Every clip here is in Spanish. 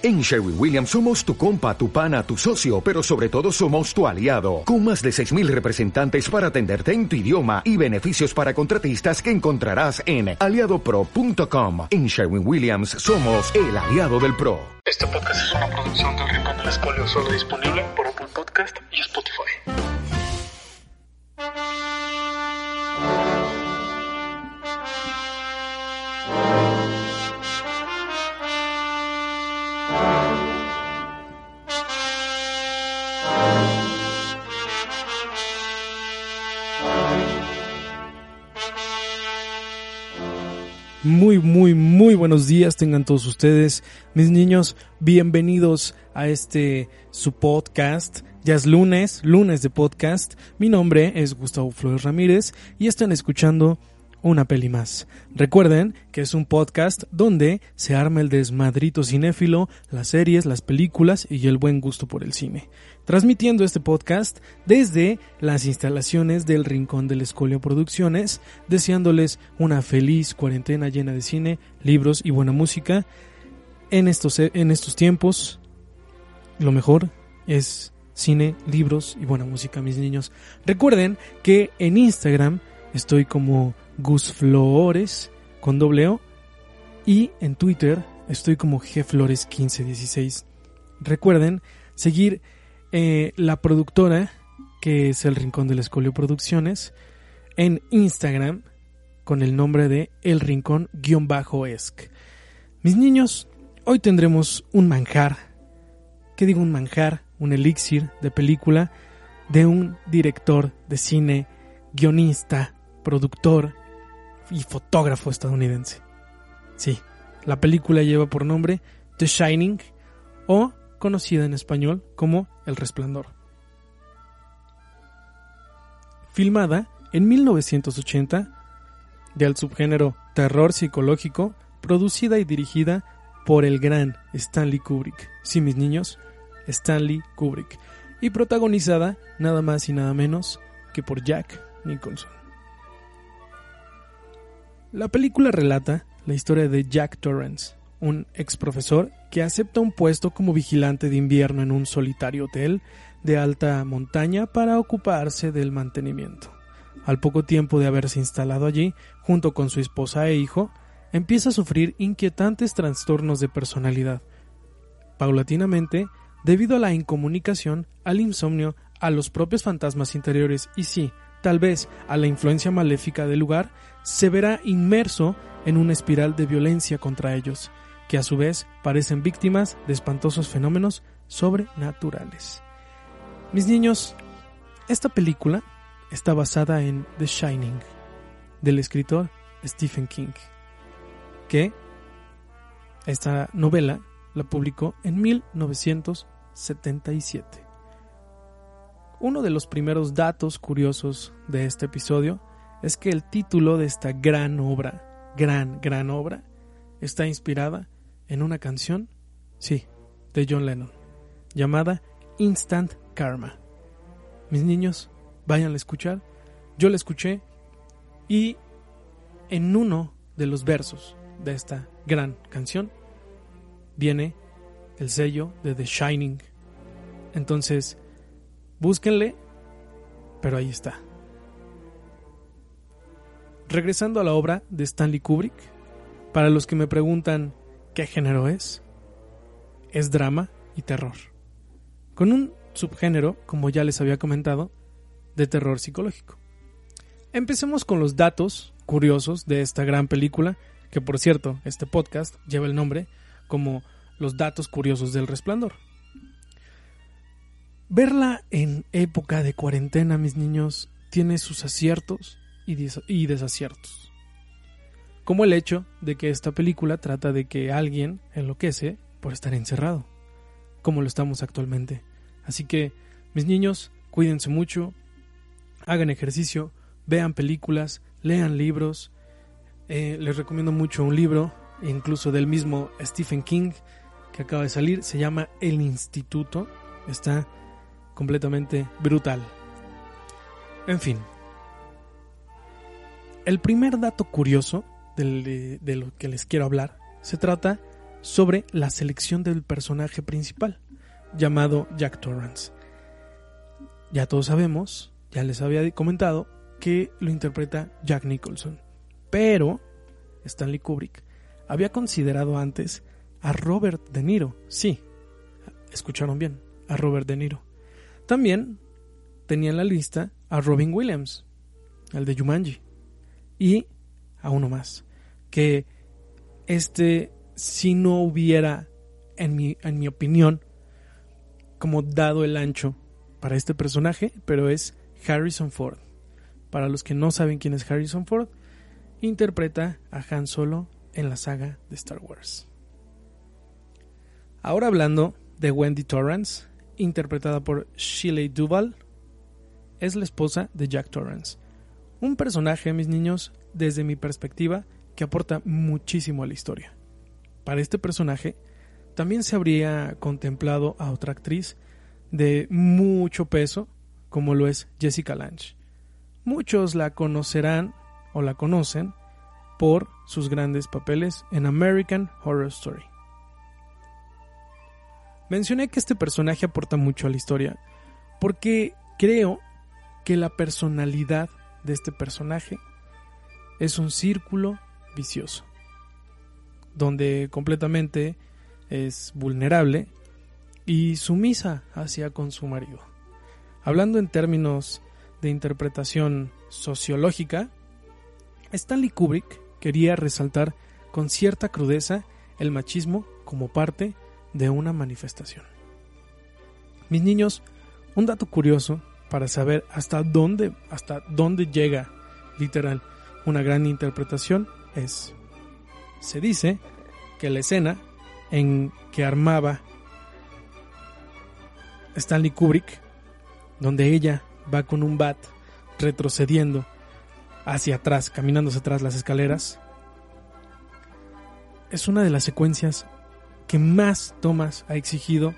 En Sherwin Williams somos tu compa, tu pana, tu socio, pero sobre todo somos tu aliado, con más de 6.000 representantes para atenderte en tu idioma y beneficios para contratistas que encontrarás en aliadopro.com. En Sherwin Williams somos el aliado del PRO. Este podcast es una producción de Rincón del solo disponible por Apple Podcast y Spotify. Muy, muy, muy buenos días tengan todos ustedes, mis niños, bienvenidos a este su podcast. Ya es lunes, lunes de podcast. Mi nombre es Gustavo Flores Ramírez y están escuchando una peli más. Recuerden que es un podcast donde se arma el desmadrito cinéfilo, las series, las películas y el buen gusto por el cine. Transmitiendo este podcast desde las instalaciones del Rincón del Escolio Producciones, deseándoles una feliz cuarentena llena de cine, libros y buena música. En estos, en estos tiempos, lo mejor es cine, libros y buena música, mis niños. Recuerden que en Instagram estoy como Gus Flores con doble O y en Twitter estoy como gflores1516. Recuerden seguir eh, la productora que es el Rincón del Escolio Producciones en Instagram con el nombre de El Rincón-Esc. Mis niños, hoy tendremos un manjar. ¿Qué digo un manjar? Un elixir de película de un director de cine, guionista, productor, y fotógrafo estadounidense. Sí, la película lleva por nombre The Shining o conocida en español como El Resplandor. Filmada en 1980 del subgénero terror psicológico, producida y dirigida por el gran Stanley Kubrick. Sí, mis niños, Stanley Kubrick. Y protagonizada nada más y nada menos que por Jack Nicholson. La película relata la historia de Jack Torrance, un ex profesor que acepta un puesto como vigilante de invierno en un solitario hotel de alta montaña para ocuparse del mantenimiento. Al poco tiempo de haberse instalado allí, junto con su esposa e hijo, empieza a sufrir inquietantes trastornos de personalidad. Paulatinamente, debido a la incomunicación, al insomnio, a los propios fantasmas interiores y sí, tal vez a la influencia maléfica del lugar, se verá inmerso en una espiral de violencia contra ellos, que a su vez parecen víctimas de espantosos fenómenos sobrenaturales. Mis niños, esta película está basada en The Shining, del escritor Stephen King, que esta novela la publicó en 1977. Uno de los primeros datos curiosos de este episodio es que el título de esta gran obra, gran, gran obra, está inspirada en una canción, sí, de John Lennon, llamada Instant Karma. Mis niños, vayan a escuchar. Yo la escuché y en uno de los versos de esta gran canción viene el sello de The Shining. Entonces, Búsquenle, pero ahí está. Regresando a la obra de Stanley Kubrick, para los que me preguntan qué género es, es drama y terror, con un subgénero, como ya les había comentado, de terror psicológico. Empecemos con los datos curiosos de esta gran película, que por cierto, este podcast lleva el nombre como Los datos curiosos del resplandor. Verla en época de cuarentena, mis niños, tiene sus aciertos y, desaciertos. Como el hecho de que esta película trata de que alguien enloquece por estar encerrado, como lo estamos actualmente. Así que, mis niños, cuídense mucho, hagan ejercicio, vean películas, lean libros. Eh, les recomiendo mucho un libro, incluso del mismo Stephen King, que acaba de salir, se llama El Instituto. Está completamente brutal. En fin. El primer dato curioso de, lo que les quiero hablar se trata sobre la selección del personaje principal, llamado Jack Torrance. Ya todos sabemos, ya les había comentado, que lo interpreta Jack Nicholson. Pero Stanley Kubrick había considerado antes a Robert De Niro. Sí, escucharon bien, a Robert De Niro. También tenía en la lista a Robin Williams, el de Jumanji. Y a uno más, que este si no hubiera, en mi, en mi opinión, como dado el ancho para este personaje, pero es Harrison Ford. Para los que no saben quién es Harrison Ford, interpreta a Han Solo en la saga de Star Wars. Ahora hablando de Wendy Torrance, interpretada por Shelley Duvall, es la esposa de Jack Torrance. Un personaje, mis niños, desde mi perspectiva, que aporta muchísimo a la historia. Para este personaje, también se habría contemplado a otra actriz de mucho peso, como lo es Jessica Lange. Muchos la conocerán o la conocen por sus grandes papeles en American Horror Story. Mencioné que este personaje aporta mucho a la historia porque creo que la personalidad de este personaje es un círculo vicioso donde completamente es vulnerable y sumisa hacia con su marido. Hablando en términos de interpretación sociológica, Stanley Kubrick quería resaltar con cierta crudeza el machismo como parte de una manifestación. Mis niños, un dato curioso para saber hasta dónde, hasta dónde llega literal una gran interpretación es se dice que la escena en que armaba Stanley Kubrick, donde ella va con un bat retrocediendo hacia atrás, caminando atrás las escaleras, es una de las secuencias que más tomas ha exigido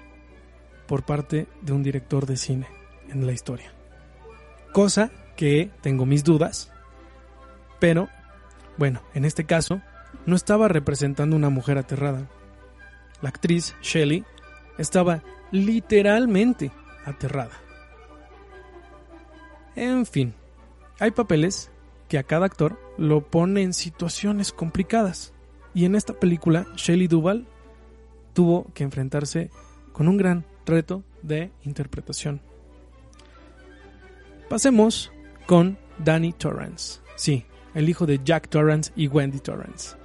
por parte de un director de cine en la historia. Cosa que tengo mis dudas, pero bueno, en este caso no estaba representando una mujer aterrada. La actriz Shelley estaba literalmente aterrada. En fin, hay papeles que a cada actor lo pone en situaciones complicadas. Y en esta película, Shelley Duvall tuvo que enfrentarse con un gran reto de interpretación. Pasemos con Danny Torrance. Sí, el hijo de Jack Torrance y Wendy Torrance.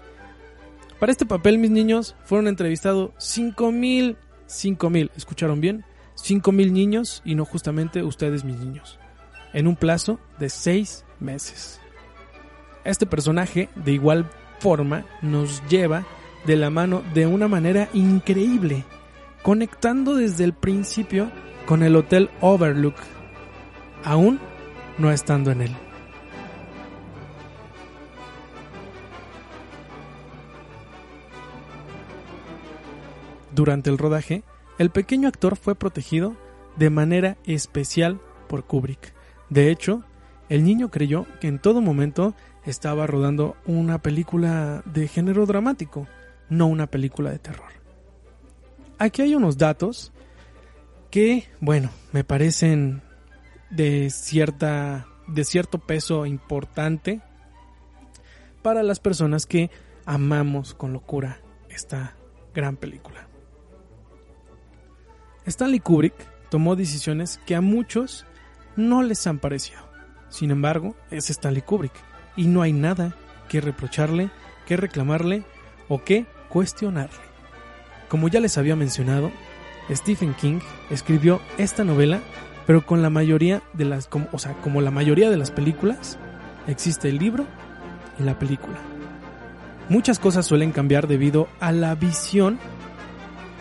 Para este papel, mis niños, fueron entrevistados 5000, 5000, ¿escucharon bien? 5000 niños y no justamente ustedes, mis niños, en un plazo de 6 meses. Este personaje, de igual forma, nos lleva de la mano de una manera increíble, conectando desde el principio con el Hotel Overlook, aún no estando en él. Durante el rodaje, el pequeño actor fue protegido de manera especial por Kubrick. De hecho, el niño creyó que en todo momento estaba rodando una película de género dramático, no una película de terror. Aquí hay unos datos que, bueno, me parecen de cierta de cierto peso importante para las personas que amamos con locura esta gran película. Stanley Kubrick tomó decisiones que a muchos no les han parecido. Sin embargo, es Stanley Kubrick y no hay nada que reprocharle, que reclamarle o que cuestionarle. Como ya les había mencionado, Stephen King escribió esta novela, pero con la mayoría de las, o sea, como la mayoría de las películas, existe el libro y la película. Muchas cosas suelen cambiar debido a la visión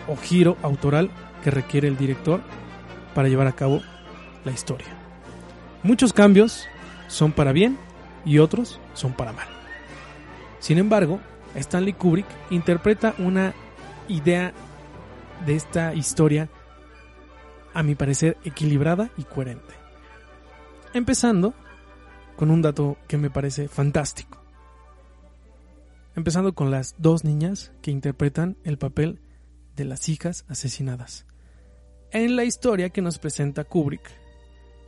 o giro autoral que requiere el director para llevar a cabo la historia. Muchos cambios son para bien y otros son para mal. Sin embargo, Stanley Kubrick interpreta una idea de esta historia, a mi parecer, equilibrada y coherente. Empezando con un dato que me parece fantástico. empezando con las dos niñas que interpretan el papel de las hijas asesinadas. En la historia que nos presenta Kubrick,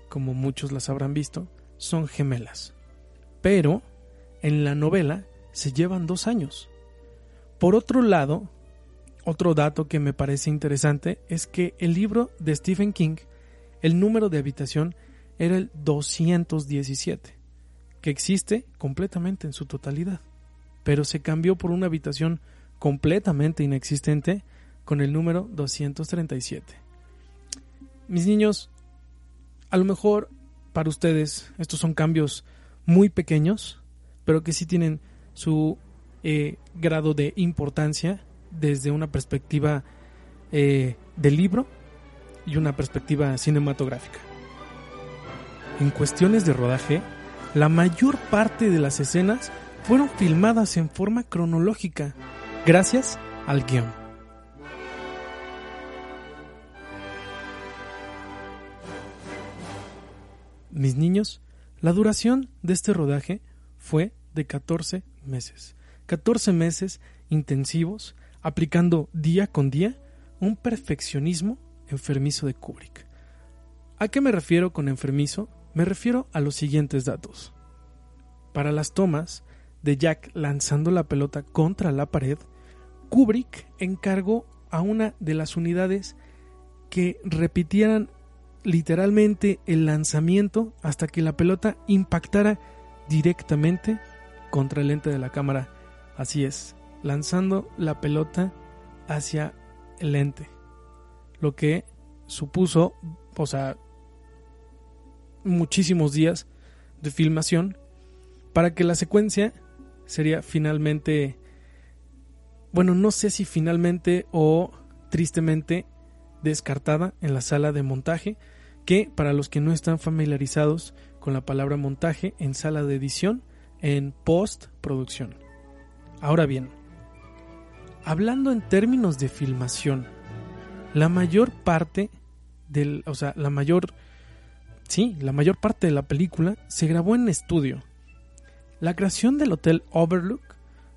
como muchos las habrán visto, son gemelas. Pero en la novela se llevan dos años. Por otro lado, otro dato que me parece interesante es que el libro de Stephen King, el número de habitación era el 217, que existe completamente en su totalidad, pero se cambió por una habitación completamente inexistente con el número 237. Mis niños, a lo mejor para ustedes estos son cambios muy pequeños, pero que sí tienen su eh, grado de importancia desde una perspectiva eh, del libro y una perspectiva cinematográfica. En cuestiones de rodaje, la mayor parte de las escenas fueron filmadas en forma cronológica, gracias al guion. Mis niños, la duración de este rodaje fue de 14 meses. 14 meses intensivos, aplicando día con día un perfeccionismo enfermizo de Kubrick. ¿A qué me refiero con enfermizo? Me refiero a los siguientes datos. Para las tomas de Jack lanzando la pelota contra la pared, Kubrick encargó a una de las unidades que repitieran literalmente el lanzamiento hasta que la pelota impactara directamente contra el lente de la cámara. Así es, lanzando la pelota hacia el lente. Lo que supuso, o sea, muchísimos días de filmación para que la secuencia sería finalmente, bueno, no sé si finalmente o tristemente descartada en la sala de montaje, que para los que no están familiarizados con la palabra montaje en sala de edición, en postproducción. Ahora bien, hablando en términos de filmación, la mayor parte del, o sea, la mayor Sí, la mayor parte de la película se grabó en estudio. La creación del Hotel Overlook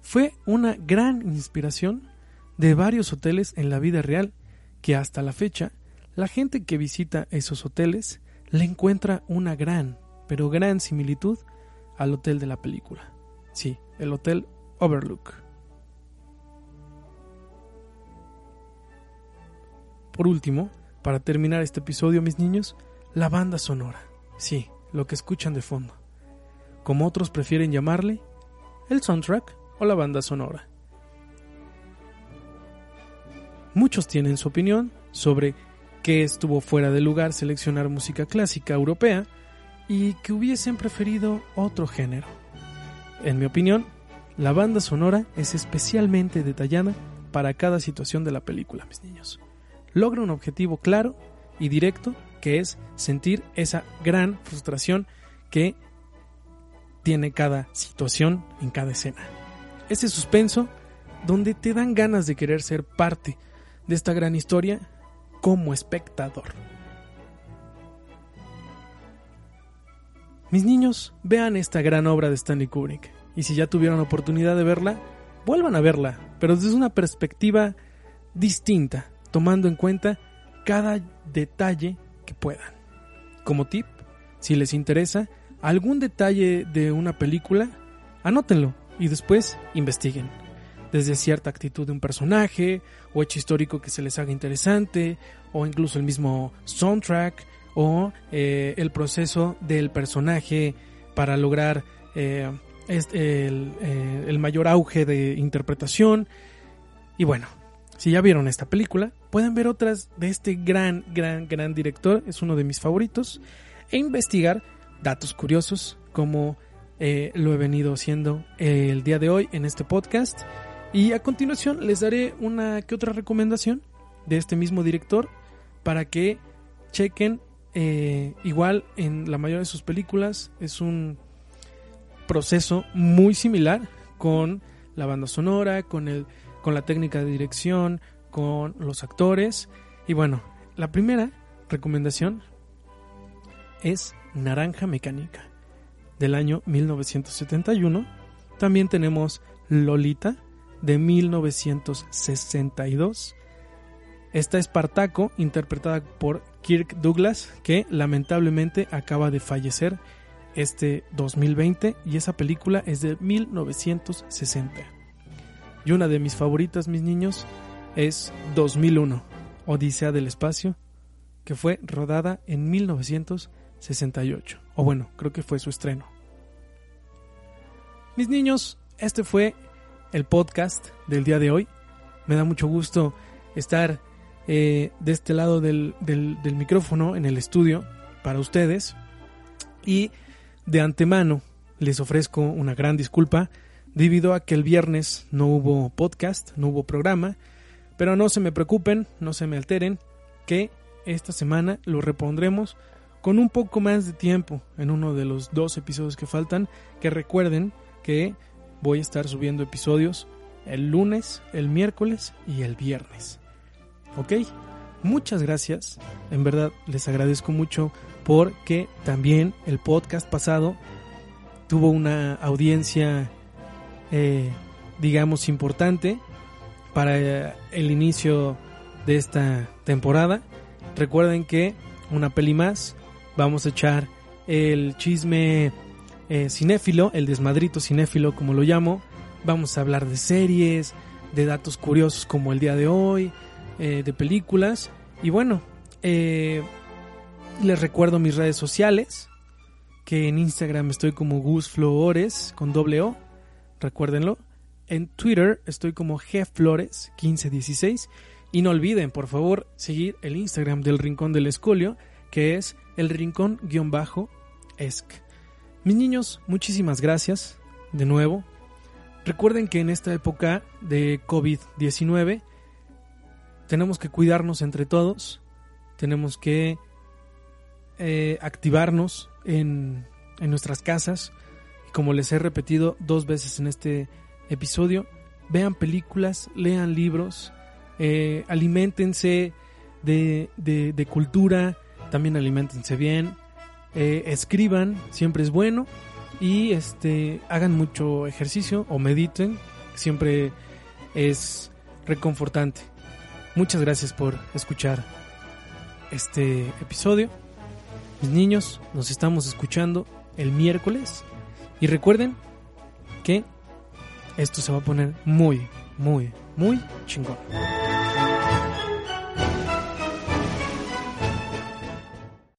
fue una gran inspiración de varios hoteles en la vida real que hasta la fecha la gente que visita esos hoteles le encuentra una gran, pero gran similitud al hotel de la película. Sí, el Hotel Overlook. Por último, para terminar este episodio, mis niños, la banda sonora, sí, lo que escuchan de fondo. Como otros prefieren llamarle, el soundtrack o la banda sonora. Muchos tienen su opinión sobre que estuvo fuera de lugar seleccionar música clásica europea y que hubiesen preferido otro género. En mi opinión, la banda sonora es especialmente detallada para cada situación de la película, mis niños. Logra un objetivo claro y directo que es sentir esa gran frustración que tiene cada situación en cada escena. Ese suspenso donde te dan ganas de querer ser parte de esta gran historia como espectador. Mis niños, vean esta gran obra de Stanley Kubrick y si ya tuvieron oportunidad de verla, vuelvan a verla, pero desde una perspectiva distinta, tomando en cuenta cada detalle puedan. Como tip, si les interesa algún detalle de una película, anótenlo y después investiguen. Desde cierta actitud de un personaje, o hecho histórico que se les haga interesante, o incluso el mismo soundtrack, o eh, el proceso del personaje para lograr eh, el, eh, el mayor auge de interpretación. Y bueno, si ya vieron esta película, pueden ver otras de este gran, gran, gran director, es uno de mis favoritos, e investigar datos curiosos como lo he venido haciendo el día de hoy en este podcast. Y a continuación les daré una que otra recomendación de este mismo director para que chequen eh, igual en la mayoría de sus películas es un proceso muy similar con la banda sonora, con el con la técnica de dirección, con los actores. Y bueno, la primera recomendación es Naranja Mecánica del año 1971. También tenemos Lolita de 1962. Está Espartaco, interpretada por Kirk Douglas, que lamentablemente acaba de fallecer este 2020 y esa película es de 1960. Y una de mis favoritas, mis niños, es 2001, Odisea del Espacio, que fue rodada en 1968. O bueno, creo que fue su estreno. Mis niños, este fue el podcast del día de hoy. Me da mucho gusto estar eh, de este lado del, del, del micrófono en el estudio para ustedes. Y de antemano les ofrezco una gran disculpa debido a que el viernes no hubo podcast, no hubo programa, pero no se me preocupen, no se me alteren, que esta semana lo repondremos con un poco más de tiempo en uno de los dos episodios que faltan, que recuerden que voy a estar subiendo episodios el lunes, el miércoles y el viernes. ¿Ok? Muchas gracias, en verdad les agradezco mucho porque también el podcast pasado tuvo una audiencia, eh, digamos, importante para el inicio de esta temporada. Recuerden que una peli más, vamos a echar el chisme eh, cinéfilo, el desmadrito cinéfilo como lo llamo. Vamos a hablar de series, de datos curiosos como el día de hoy, eh, de películas. Y bueno, eh, les recuerdo mis redes sociales, que en Instagram estoy como Gus Flores con doble O, recuérdenlo. En Twitter estoy como gflores1516 y no olviden, por favor, seguir el Instagram del Rincón del Escolio, que es el rincón-esc. Mis niños, muchísimas gracias de nuevo. Recuerden que en esta época de COVID-19 tenemos que cuidarnos entre todos, tenemos que eh, activarnos en, en nuestras casas. Y como les he repetido dos veces en este episodio, vean películas, lean libros, eh, alimentense de, de, cultura, también alimentense bien, eh, escriban, siempre es bueno, y este hagan mucho ejercicio o mediten, siempre es reconfortante. Muchas gracias por escuchar este episodio. Mis niños, nos estamos escuchando el miércoles. Y recuerden que esto se va a poner muy, muy, muy chingón.